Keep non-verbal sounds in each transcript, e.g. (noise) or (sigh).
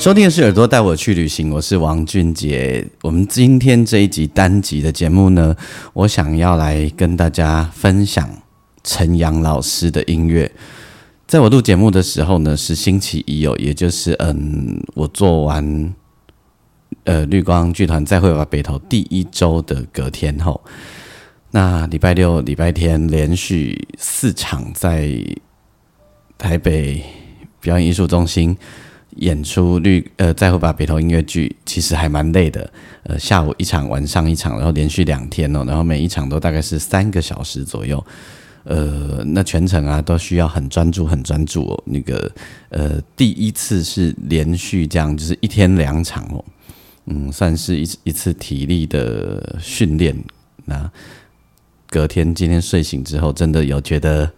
收听的是耳朵带我去旅行，我是王俊杰。我们今天这一集单集的节目呢，我想要来跟大家分享陈阳老师的音乐。在我录节目的时候呢，是星期一哦，也就是嗯，我做完呃绿光剧团再会吧北投第一周的隔天后，那礼拜六、礼拜天连续四场在台北表演艺术中心。演出绿呃，再会把北投音乐剧其实还蛮累的，呃，下午一场，晚上一场，然后连续两天哦，然后每一场都大概是三个小时左右，呃，那全程啊都需要很专注，很专注哦。那个呃，第一次是连续这样，就是一天两场哦，嗯，算是一一次体力的训练。那隔天今天睡醒之后，真的有觉得。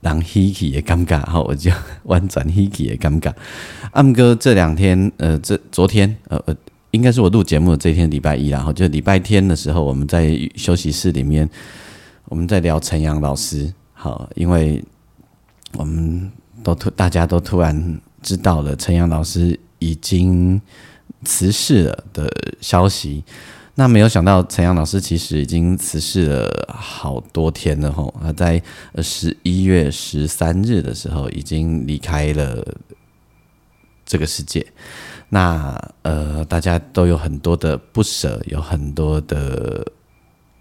让 Hiki 也尴尬，好，我就弯转 Hiki 也尴尬。阿姆哥这两天，呃，这昨天，呃呃，应该是我录节目的这一天，礼拜一，然后就礼拜天的时候，我们在休息室里面，我们在聊陈阳老师，好，因为我们都突大家都突然知道了陈阳老师已经辞世了的消息。那没有想到，陈阳老师其实已经辞世了好多天了吼。他在十一月十三日的时候已经离开了这个世界。那呃，大家都有很多的不舍，有很多的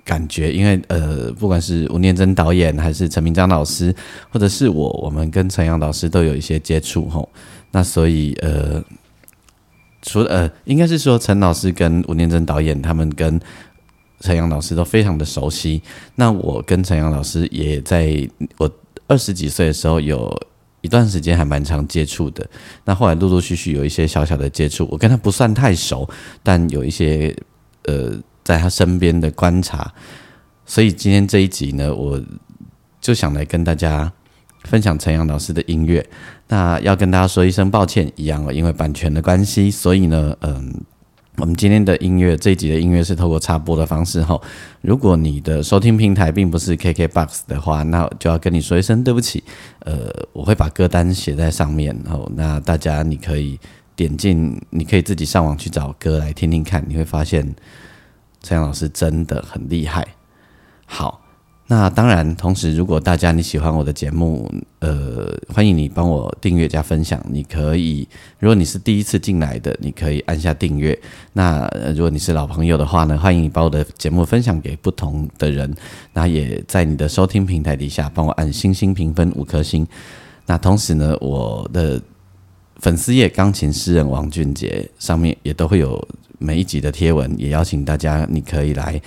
感觉，因为呃，不管是吴念真导演，还是陈明章老师，或者是我，我们跟陈阳老师都有一些接触吼。那所以呃。除了呃，应该是说陈老师跟吴念真导演，他们跟陈阳老师都非常的熟悉。那我跟陈阳老师也在我二十几岁的时候有一段时间还蛮常接触的。那后来陆陆续续有一些小小的接触，我跟他不算太熟，但有一些呃在他身边的观察。所以今天这一集呢，我就想来跟大家。分享陈阳老师的音乐，那要跟大家说一声抱歉，一样哦，因为版权的关系，所以呢，嗯，我们今天的音乐这一集的音乐是透过插播的方式哈。如果你的收听平台并不是 KKBOX 的话，那就要跟你说一声对不起。呃，我会把歌单写在上面，哦，那大家你可以点进，你可以自己上网去找歌来听听看，你会发现陈阳老师真的很厉害。好。那当然，同时，如果大家你喜欢我的节目，呃，欢迎你帮我订阅加分享。你可以，如果你是第一次进来的，你可以按下订阅。那如果你是老朋友的话呢，欢迎你把我的节目分享给不同的人。那也在你的收听平台底下帮我按星星评分五颗星。那同时呢，我的粉丝页钢琴诗人王俊杰上面也都会有每一集的贴文，也邀请大家你可以来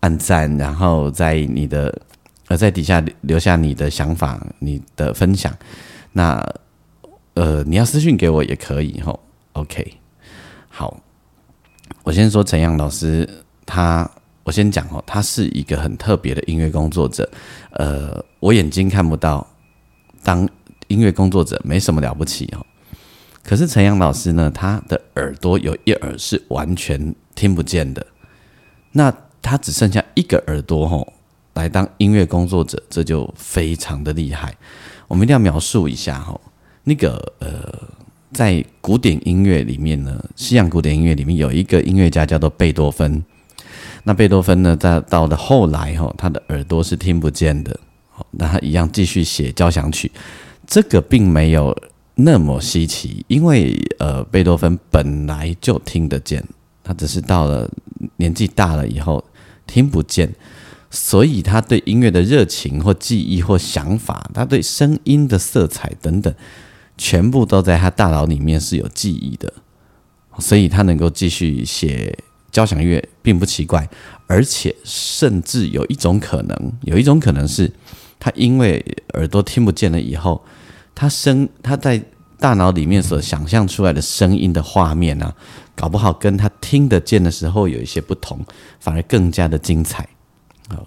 按赞，然后在你的。呃，在底下留下你的想法、你的分享。那呃，你要私信给我也可以吼。OK，好，我先说陈阳老师，他我先讲哦，他是一个很特别的音乐工作者。呃，我眼睛看不到，当音乐工作者没什么了不起哦。可是陈阳老师呢，他的耳朵有一耳是完全听不见的，那他只剩下一个耳朵吼。来当音乐工作者，这就非常的厉害。我们一定要描述一下哈，那个呃，在古典音乐里面呢，西洋古典音乐里面有一个音乐家叫做贝多芬。那贝多芬呢，在到了后来哈，他的耳朵是听不见的，那他一样继续写交响曲。这个并没有那么稀奇，因为呃，贝多芬本来就听得见，他只是到了年纪大了以后听不见。所以他对音乐的热情或记忆或想法，他对声音的色彩等等，全部都在他大脑里面是有记忆的，所以他能够继续写交响乐并不奇怪，而且甚至有一种可能，有一种可能是他因为耳朵听不见了以后，他声他在大脑里面所想象出来的声音的画面呢，搞不好跟他听得见的时候有一些不同，反而更加的精彩。好，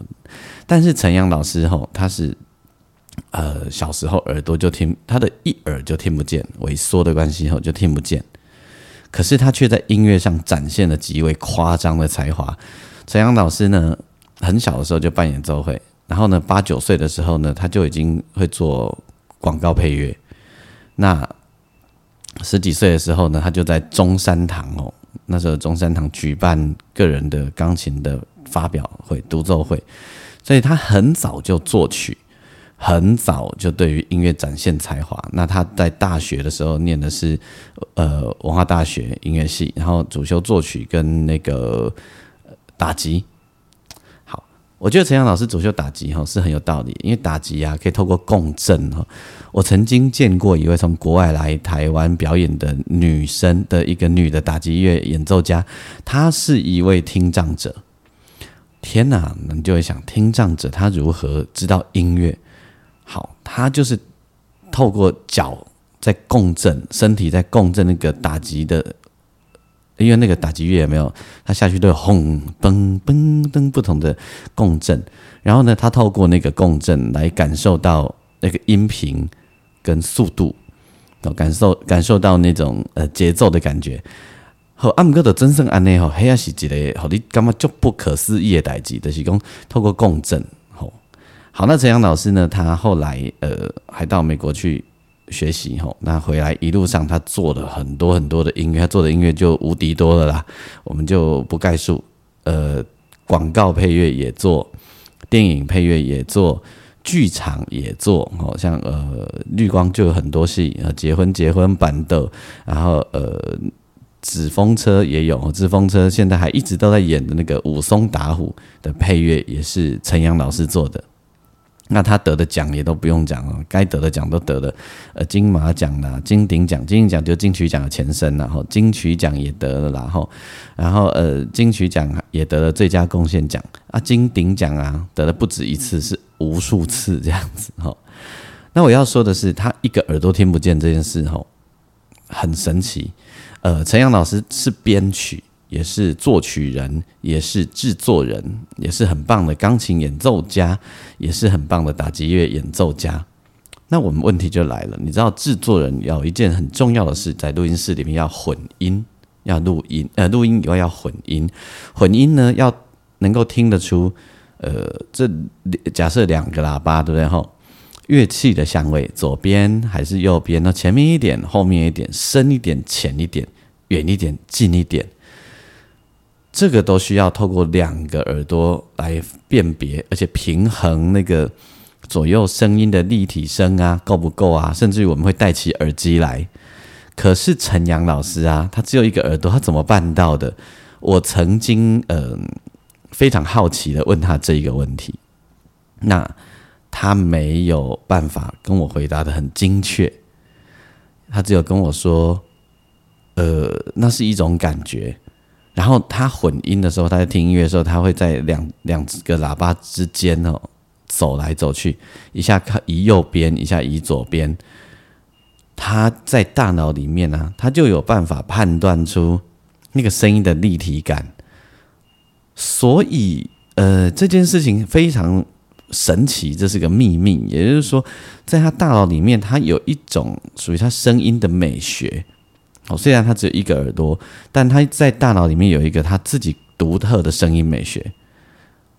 但是陈阳老师吼，他是呃小时候耳朵就听他的一耳就听不见，萎缩的关系后就听不见。可是他却在音乐上展现了极为夸张的才华。陈阳老师呢，很小的时候就办演奏会，然后呢，八九岁的时候呢，他就已经会做广告配乐。那十几岁的时候呢，他就在中山堂哦，那时候中山堂举办个人的钢琴的发表会、独奏会，所以他很早就作曲。很早就对于音乐展现才华。那他在大学的时候念的是呃文化大学音乐系，然后主修作曲跟那个打击。我觉得陈阳老师主修打击哈是很有道理，因为打击啊可以透过共振哈。我曾经见过一位从国外来台湾表演的女生的一个女的打击乐演奏家，她是一位听障者。天哪，你就会想听障者他如何知道音乐？好，他就是透过脚在共振，身体在共振那个打击的，因为那个打击乐有没有？他下去都有轰嘣嘣噔不同的共振，然后呢，他透过那个共振来感受到那个音频跟速度，哦，感受感受到那种呃节奏的感觉。好，阿姆哥的真正安内吼，黑也是一个好你感觉就不可思议的代志，就是讲透过共振吼。好，那陈阳老师呢？他后来呃还到美国去学习吼，那回来一路上他做了很多很多的音乐，他做的音乐就无敌多了啦，我们就不概述。呃，广告配乐也做，电影配乐也做，剧场也做，好像呃绿光就有很多戏，呃结婚结婚版的，然后呃纸风车也有，纸风车现在还一直都在演的那个武松打虎的配乐也是陈阳老师做的。那他得的奖也都不用讲了，该得的奖都得了，呃，金马奖啦，金鼎奖，金鼎奖就金曲奖的前身，然后金曲奖也得了，然后，然后呃，金曲奖也得了最佳贡献奖啊，金鼎奖啊，得了不止一次，是无数次这样子哈。那我要说的是，他一个耳朵听不见这件事吼，很神奇。呃，陈阳老师是编曲。也是作曲人，也是制作人，也是很棒的钢琴演奏家，也是很棒的打击乐演奏家。那我们问题就来了，你知道制作人有一件很重要的事，在录音室里面要混音，要录音，呃，录音以外要混音，混音呢要能够听得出，呃，这假设两个喇叭对不对？哈，乐器的相位，左边还是右边？那前面一点，后面一点，深一点，浅一点，远一点，近一点。这个都需要透过两个耳朵来辨别，而且平衡那个左右声音的立体声啊，够不够啊？甚至于我们会戴起耳机来。可是陈阳老师啊，他只有一个耳朵，他怎么办到的？我曾经嗯非常好奇的问他这一个问题，那他没有办法跟我回答的很精确，他只有跟我说，呃，那是一种感觉。然后他混音的时候，他在听音乐的时候，他会在两两个喇叭之间哦走来走去，一下看移右边，一下移左边。他在大脑里面呢，他就有办法判断出那个声音的立体感。所以，呃，这件事情非常神奇，这是个秘密。也就是说，在他大脑里面，他有一种属于他声音的美学。哦，虽然他只有一个耳朵，但他在大脑里面有一个他自己独特的声音美学。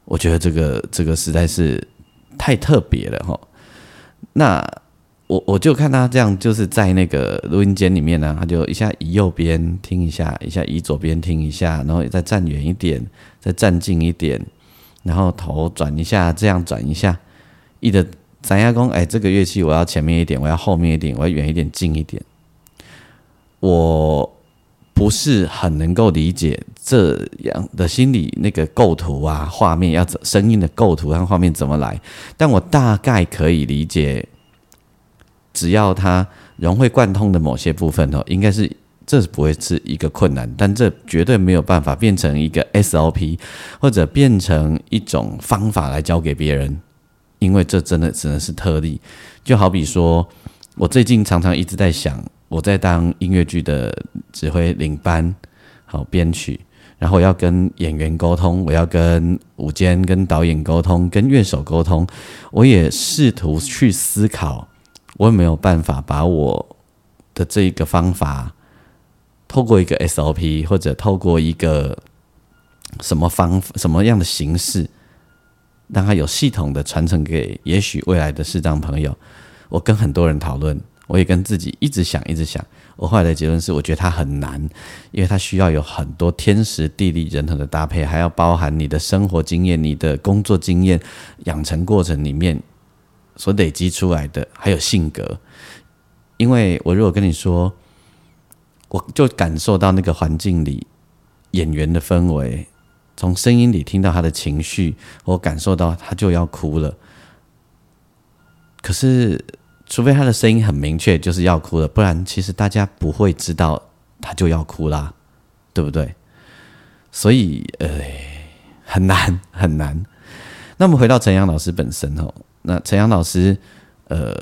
我觉得这个这个实在是太特别了哈。那我我就看他这样，就是在那个录音间里面呢，他就一下移右边听一下，一下移左边听一下，然后再站远一点，再站近一点，然后头转一下，这样转一下，一的咱亚工，哎，这个乐器我要前面一点，我要后面一点，我要远一点，近一点。我不是很能够理解这样的心理那个构图啊，画面要怎声音的构图和画面怎么来，但我大概可以理解，只要它融会贯通的某些部分哦，应该是这是不会是一个困难，但这绝对没有办法变成一个 SOP 或者变成一种方法来教给别人，因为这真的只能是特例，就好比说。我最近常常一直在想，我在当音乐剧的指挥领班，好编曲，然后要跟演员沟通，我要跟舞监、跟导演沟通，跟乐手沟通，我也试图去思考，我有没有办法把我的这一个方法，透过一个 SOP 或者透过一个什么方什么样的形式。让它有系统的传承给也许未来的视障朋友。我跟很多人讨论，我也跟自己一直想，一直想。我后来的结论是，我觉得它很难，因为它需要有很多天时地利人和的搭配，还要包含你的生活经验、你的工作经验、养成过程里面所累积出来的，还有性格。因为我如果跟你说，我就感受到那个环境里演员的氛围。从声音里听到他的情绪，我感受到他就要哭了。可是，除非他的声音很明确，就是要哭了，不然其实大家不会知道他就要哭啦，对不对？所以，呃，很难很难。那么回到陈阳老师本身哦，那陈阳老师，呃。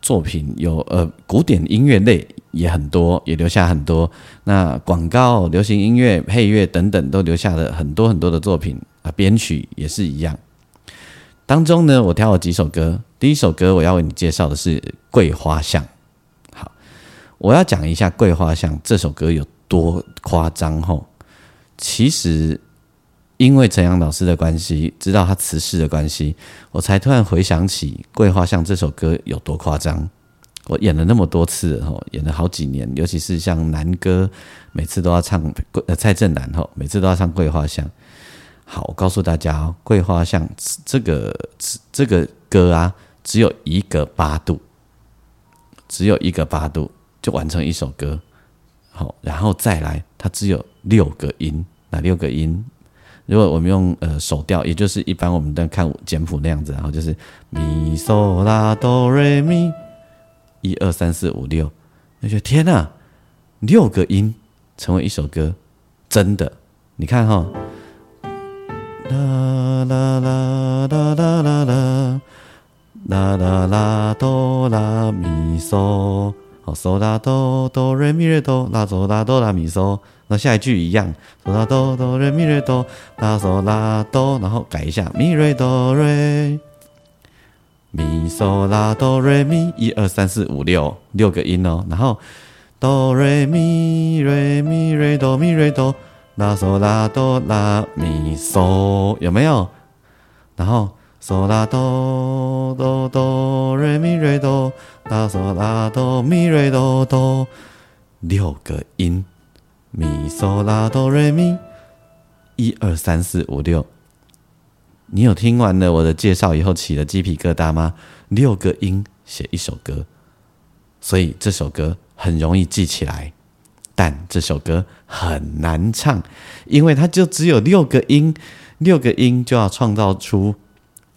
作品有呃古典音乐类也很多，也留下很多。那广告、流行音乐、配乐等等都留下了很多很多的作品啊，编曲也是一样。当中呢，我挑了几首歌。第一首歌我要为你介绍的是《桂花巷》。好，我要讲一下《桂花巷》这首歌有多夸张吼。其实。因为陈阳老师的关系，知道他辞世的关系，我才突然回想起《桂花巷》这首歌有多夸张。我演了那么多次，吼，演了好几年，尤其是像男歌，每次都要唱呃蔡振南，吼，每次都要唱《桂花巷》。好，我告诉大家哦，《桂花巷》这个这个歌啊，只有一个八度，只有一个八度就完成一首歌。好，然后再来，它只有六个音，哪六个音？如果我们用呃手调，也就是一般我们在看简谱那样子，然后就是咪嗦拉哆瑞咪，一二三四五六，那就天哪，六个音成为一首歌，真的，你看哈，啦啦啦啦啦啦啦，啦啦啦哆啦咪嗦，好嗦啦哆哆瑞咪瑞哆，啦嗦啦哆啦咪嗦。那下一句一样，嗦啦哆哆瑞咪瑞哆，啦嗦啦哆，然后改一下咪瑞哆瑞，咪嗦啦哆瑞咪，一二三四五六，六个音哦。然后哆瑞咪瑞咪瑞哆咪瑞哆，拉嗦拉哆拉咪嗦，有没有？然后嗦拉哆哆哆瑞咪瑞哆，拉嗦拉哆咪瑞哆哆，六个音。咪嗦拉哆瑞咪，一二三四五六。你有听完了我的介绍以后起了鸡皮疙瘩吗？六个音写一首歌，所以这首歌很容易记起来，但这首歌很难唱，因为它就只有六个音，六个音就要创造出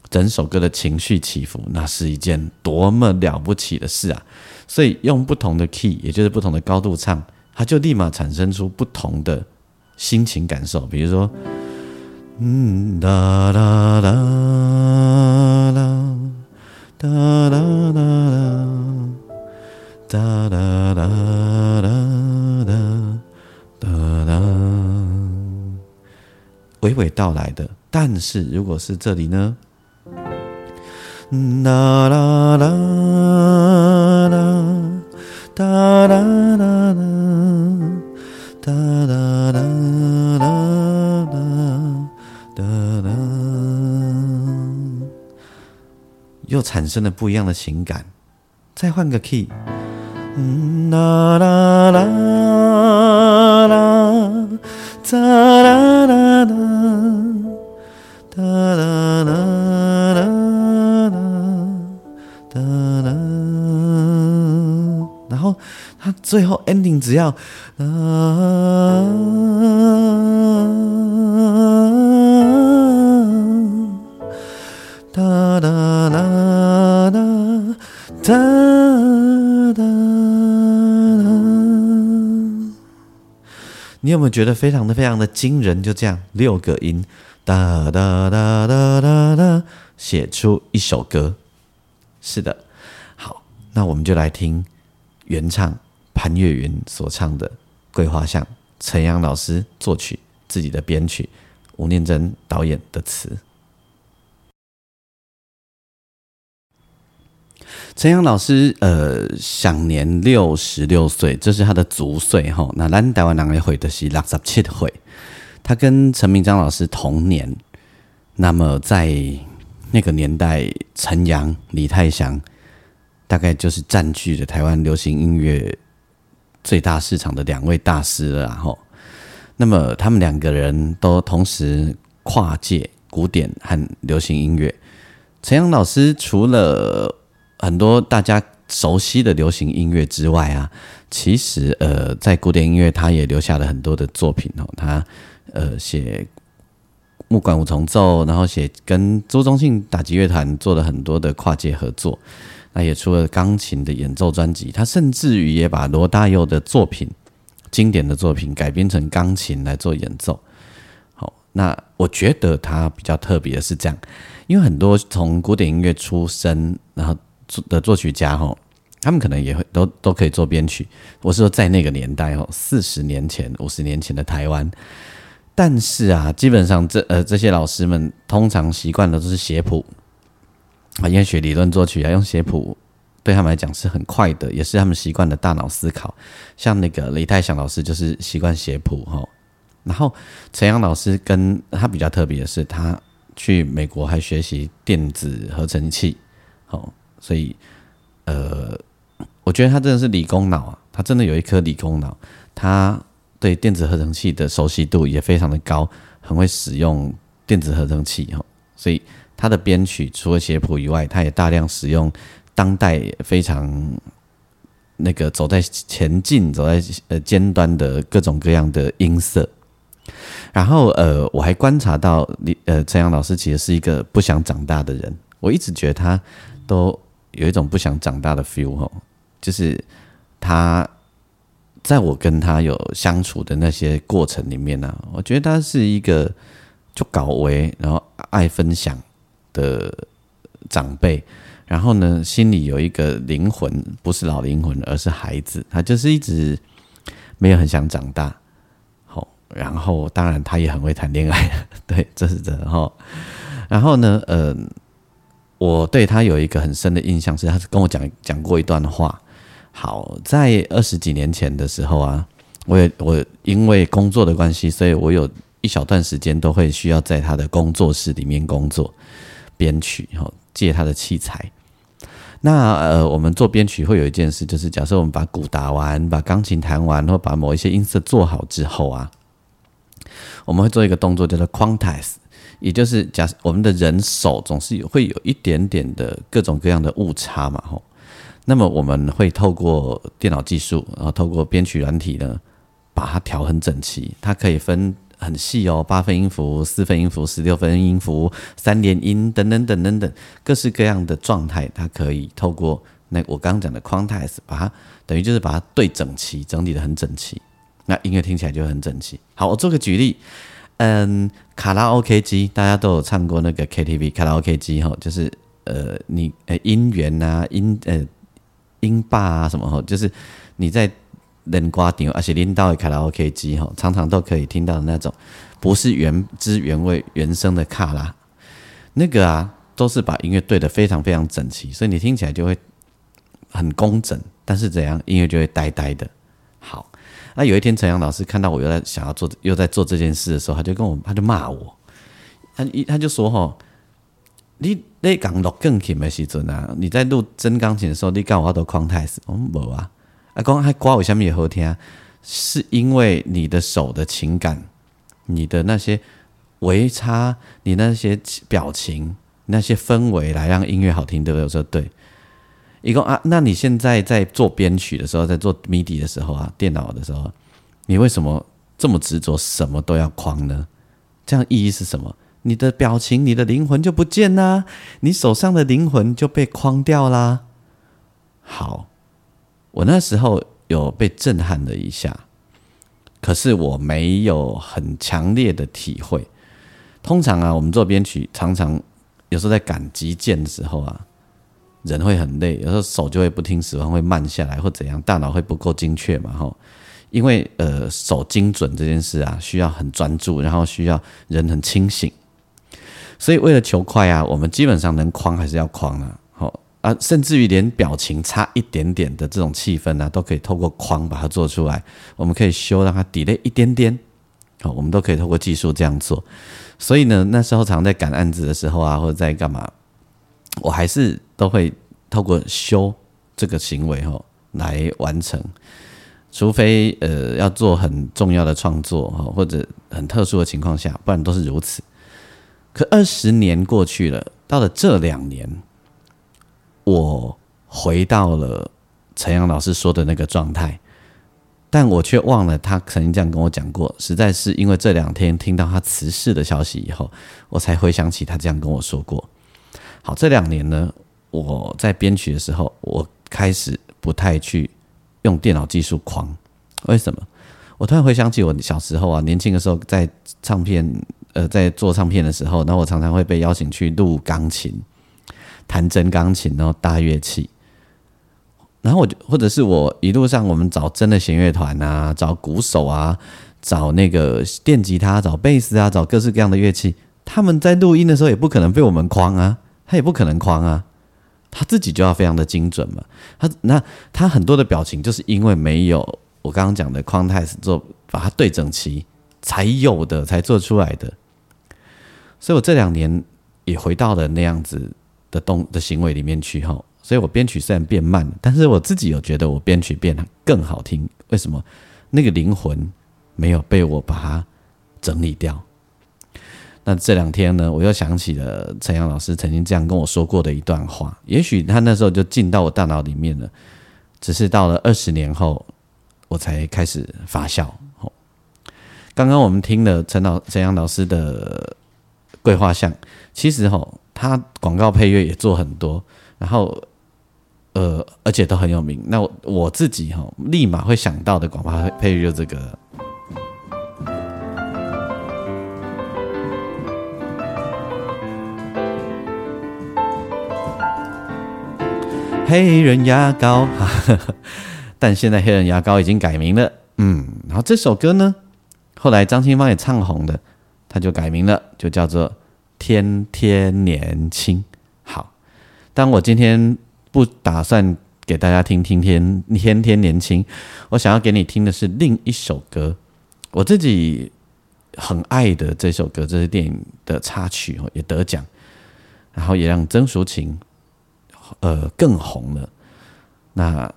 整首歌的情绪起伏，那是一件多么了不起的事啊！所以用不同的 key，也就是不同的高度唱。它就立马产生出不同的心情感受，比如说，嗯哒啦啦啦，哒啦啦哒，哒哒哒哒哒，哒，娓娓道来的。但是如果是这里呢，啦啦啦啦。哒啦啦啦，哒啦啦啦啦，哒啦，又产生了不一样的情感。再换个 key，啦啦啦啦，咋啦啦啦，哒啦啦啦啦，哒啦。然后他最后 ending 只要啊有没有觉得非常的非常的惊人？就这样六个音哒哒哒哒哒哒，写出一首歌。是的。好那我们就来听原唱潘越云所唱的《桂花巷》，陈阳老师作曲，自己的编曲，吴念真导演的词。陈阳老师，呃，享年六十六岁，这是他的足岁哈。那咱台湾人会回的是六十七岁，他跟陈明章老师同年。那么在那个年代，陈阳、李泰祥大概就是占据着台湾流行音乐最大市场的两位大师了哈。那么他们两个人都同时跨界古典和流行音乐。陈阳老师除了很多大家熟悉的流行音乐之外啊，其实呃，在古典音乐他也留下了很多的作品哦。他呃写木管五重奏，然后写跟周中信打击乐团做了很多的跨界合作。那也出了钢琴的演奏专辑，他甚至于也把罗大佑的作品经典的作品改编成钢琴来做演奏。好，那我觉得他比较特别的是这样，因为很多从古典音乐出身，然后作的作曲家哈，他们可能也会都都可以做编曲。我是说，在那个年代哦，四十年前、五十年前的台湾，但是啊，基本上这呃这些老师们通常习惯的都是写谱啊，因为学理论作曲啊，用写谱对他们来讲是很快的，也是他们习惯的大脑思考。像那个李泰祥老师就是习惯写谱哈，然后陈阳老师跟他比较特别的是，他去美国还学习电子合成器，好。所以，呃，我觉得他真的是理工脑啊，他真的有一颗理工脑，他对电子合成器的熟悉度也非常的高，很会使用电子合成器哈。所以他的编曲除了写谱以外，他也大量使用当代非常那个走在前进、走在呃尖端的各种各样的音色。然后，呃，我还观察到李呃陈阳老师其实是一个不想长大的人，我一直觉得他都。有一种不想长大的 feel 哈，就是他在我跟他有相处的那些过程里面呢，我觉得他是一个就搞为然后爱分享的长辈，然后呢心里有一个灵魂，不是老灵魂，而是孩子，他就是一直没有很想长大，好，然后当然他也很会谈恋爱，(laughs) 对，这是真的哈，然后呢，嗯。我对他有一个很深的印象，是他是跟我讲讲过一段话。好，在二十几年前的时候啊，我也我因为工作的关系，所以我有一小段时间都会需要在他的工作室里面工作编曲，哈，借他的器材。那呃，我们做编曲会有一件事，就是假设我们把鼓打完，把钢琴弹完，或把某一些音色做好之后啊，我们会做一个动作，叫做 quantize。也就是假设我们的人手总是会有一点点的各种各样的误差嘛，吼，那么我们会透过电脑技术，然后透过编曲软体呢，把它调很整齐。它可以分很细哦，八分音符、四分音符、十六分音符、三连音等等等等等各式各样的状态，它可以透过那我刚刚讲的 quantize，把它等于就是把它对整齐，整理的很整齐，那音乐听起来就很整齐。好，我做个举例。嗯，卡拉 OK 机大家都有唱过那个 KTV 卡拉 OK 机哈，就是呃你呃音源啊音呃音霸啊什么哈，就是你在冷瓜顶而且拎到的卡拉 OK 机哈，常常都可以听到的那种，不是原汁原味原声的卡拉，那个啊都是把音乐对的非常非常整齐，所以你听起来就会很工整，但是怎样音乐就会呆呆的。好。那有一天，陈阳老师看到我又在想要做又在做这件事的时候，他就跟我他就骂我，他一他就说：“吼，你你讲录钢琴的时阵啊，你在录真钢琴的时候，你讲我都框太死，我无啊，啊，讲还刮我下面也好听，是因为你的手的情感，你的那些微差，你那些表情，那些氛围，来让音乐好听，对不对？我说对。”一共啊，那你现在在做编曲的时候，在做 MIDI 的时候啊，电脑的时候，你为什么这么执着，什么都要框呢？这样意义是什么？你的表情，你的灵魂就不见啦，你手上的灵魂就被框掉啦。好，我那时候有被震撼了一下，可是我没有很强烈的体会。通常啊，我们做编曲，常常有时候在赶急件的时候啊。人会很累，有时候手就会不听使唤，会慢下来或怎样，大脑会不够精确嘛，吼。因为呃手精准这件事啊，需要很专注，然后需要人很清醒，所以为了求快啊，我们基本上能框还是要框啊，好啊，甚至于连表情差一点点的这种气氛呢，都可以透过框把它做出来。我们可以修让它底类一点点，好，我们都可以透过技术这样做。所以呢，那时候常在赶案子的时候啊，或者在干嘛，我还是都会透过修这个行为吼来完成。除非呃要做很重要的创作哈，或者很特殊的情况下，不然都是如此。可二十年过去了，到了这两年，我回到了陈阳老师说的那个状态，但我却忘了他曾经这样跟我讲过。实在是因为这两天听到他辞世的消息以后，我才回想起他这样跟我说过。好，这两年呢，我在编曲的时候，我开始不太去。用电脑技术狂，为什么？我突然回想起我小时候啊，年轻的时候在唱片，呃，在做唱片的时候，那我常常会被邀请去录钢琴，弹真钢琴，然后大乐器。然后我就或者是我一路上我们找真的弦乐团啊，找鼓手啊，找那个电吉他，找贝斯啊，找各式各样的乐器。他们在录音的时候也不可能被我们框啊，他也不可能框啊。他自己就要非常的精准嘛，他那他很多的表情就是因为没有我刚刚讲的 context 做把它对整齐才有的才做出来的，所以我这两年也回到了那样子的动的行为里面去哈，所以我编曲虽然变慢，但是我自己有觉得我编曲变得更好听，为什么？那个灵魂没有被我把它整理掉。那这两天呢，我又想起了陈阳老师曾经这样跟我说过的一段话，也许他那时候就进到我大脑里面了，只是到了二十年后，我才开始发酵。刚刚我们听了陈老陈阳老师的桂花像，其实吼他广告配乐也做很多，然后呃而且都很有名。那我自己哈立马会想到的广告配乐就这个。黑人牙膏，但现在黑人牙膏已经改名了。嗯，然后这首歌呢，后来张清芳也唱红的，他就改名了，就叫做《天天年轻》。好，但我今天不打算给大家听《听天天天年轻》，我想要给你听的是另一首歌，我自己很爱的这首歌，这是电影的插曲哦，也得奖，然后也让曾淑琴。呃，更红了。那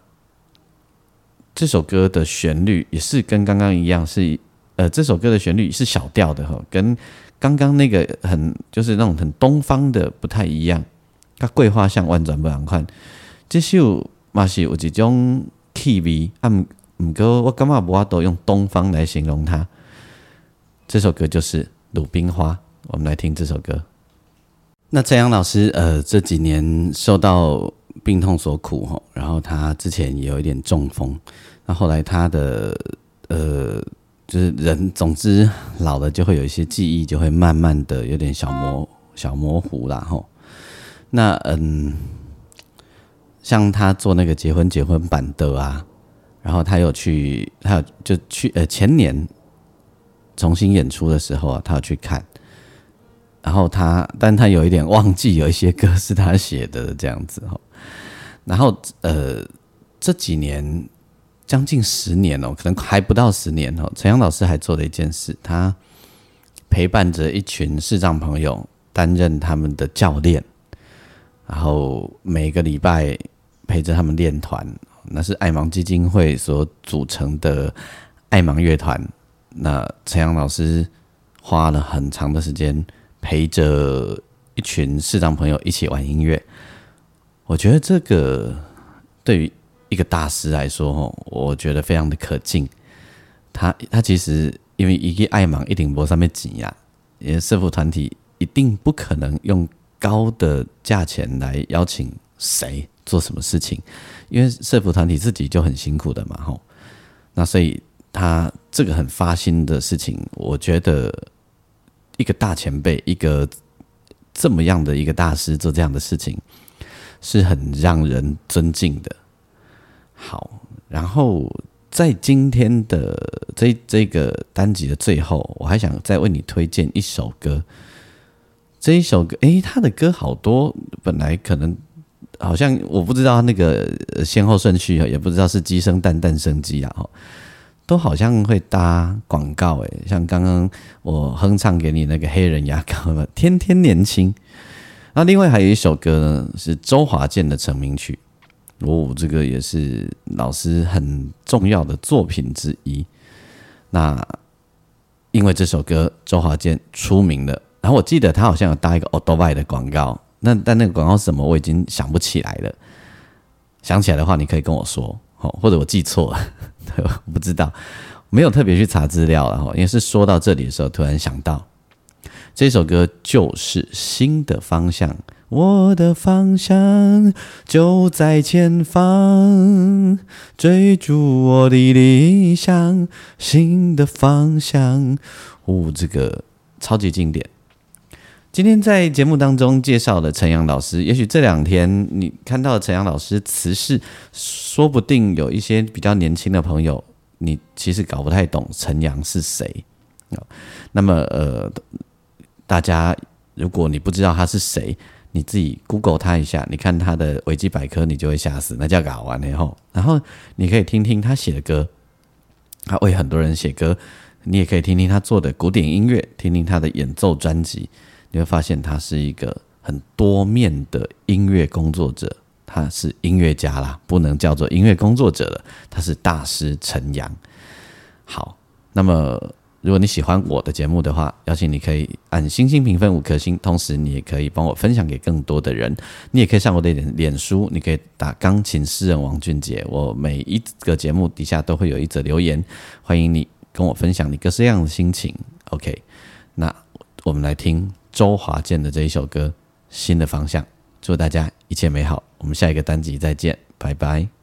这首歌的旋律也是跟刚刚一样，是呃，这首歌的旋律是小调的哈，跟刚刚那个很就是那种很东方的不太一样。它桂花香万转不两看，这首嘛是有一种气味，啊，唔过我感觉无法都用东方来形容它。这首歌就是《鲁冰花》，我们来听这首歌。那陈阳老师，呃，这几年受到病痛所苦哈，然后他之前也有一点中风，那后来他的呃，就是人，总之老了就会有一些记忆，就会慢慢的有点小模小模糊啦吼。那嗯，像他做那个结婚结婚版的啊，然后他有去，他有就去呃前年重新演出的时候啊，他有去看。然后他，但他有一点忘记有一些歌是他写的这样子哈。然后呃，这几年将近十年哦，可能还不到十年哦。陈阳老师还做了一件事，他陪伴着一群视障朋友，担任他们的教练，然后每个礼拜陪着他们练团。那是爱盲基金会所组成的爱盲乐团。那陈阳老师花了很长的时间。陪着一群视障朋友一起玩音乐，我觉得这个对于一个大师来说，哦，我觉得非常的可敬。他他其实因为一个爱忙一顶脖上面挤呀，也社福团体一定不可能用高的价钱来邀请谁做什么事情，因为社福团体自己就很辛苦的嘛，吼。那所以他这个很发心的事情，我觉得。一个大前辈，一个这么样的一个大师做这样的事情，是很让人尊敬的。好，然后在今天的这这个单集的最后，我还想再为你推荐一首歌。这一首歌，诶，他的歌好多，本来可能好像我不知道那个先后顺序，也不知道是鸡生蛋，蛋生鸡啊，哈都好像会搭广告，诶，像刚刚我哼唱给你那个黑人牙膏的《天天年轻》，那另外还有一首歌呢，是周华健的成名曲，哦，这个也是老师很重要的作品之一。那因为这首歌周华健出名了。然后我记得他好像有搭一个 o d o b y 的广告，那但那个广告是什么，我已经想不起来了。想起来的话，你可以跟我说，哦，或者我记错 (laughs) 了，我不知道，没有特别去查资料了哈，因为是说到这里的时候，突然想到这首歌就是新的方向，我的方向就在前方，追逐我的理想，新的方向，哦，这个超级经典。今天在节目当中介绍的陈阳老师，也许这两天你看到陈阳老师辞世，说不定有一些比较年轻的朋友，你其实搞不太懂陈阳是谁那么呃，大家如果你不知道他是谁，你自己 Google 他一下，你看他的维基百科，你就会吓死，那叫搞完了后，然后你可以听听他写的歌，他为很多人写歌，你也可以听听他做的古典音乐，听听他的演奏专辑。你会发现他是一个很多面的音乐工作者，他是音乐家啦，不能叫做音乐工作者了，他是大师陈阳。好，那么如果你喜欢我的节目的话，邀请你可以按星星评分五颗星，同时你也可以帮我分享给更多的人。你也可以上我的脸脸书，你可以打钢琴诗人王俊杰，我每一个节目底下都会有一则留言，欢迎你跟我分享你各式各样的心情。OK，那我们来听。周华健的这一首歌《新的方向》，祝大家一切美好。我们下一个单集再见，拜拜。